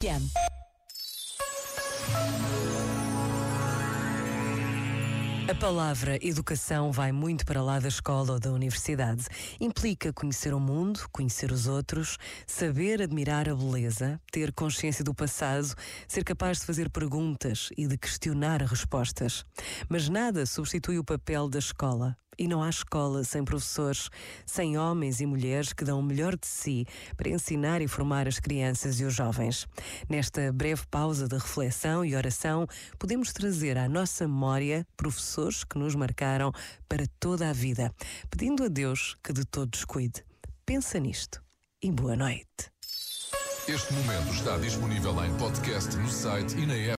P.M. A palavra educação vai muito para lá da escola ou da universidade. Implica conhecer o mundo, conhecer os outros, saber admirar a beleza, ter consciência do passado, ser capaz de fazer perguntas e de questionar respostas. Mas nada substitui o papel da escola. E não há escola sem professores, sem homens e mulheres que dão o melhor de si para ensinar e formar as crianças e os jovens. Nesta breve pausa de reflexão e oração, podemos trazer à nossa memória professores que nos marcaram para toda a vida, pedindo a Deus que de todos cuide. Pensa nisto e boa noite. Este momento está disponível em podcast no site e na app.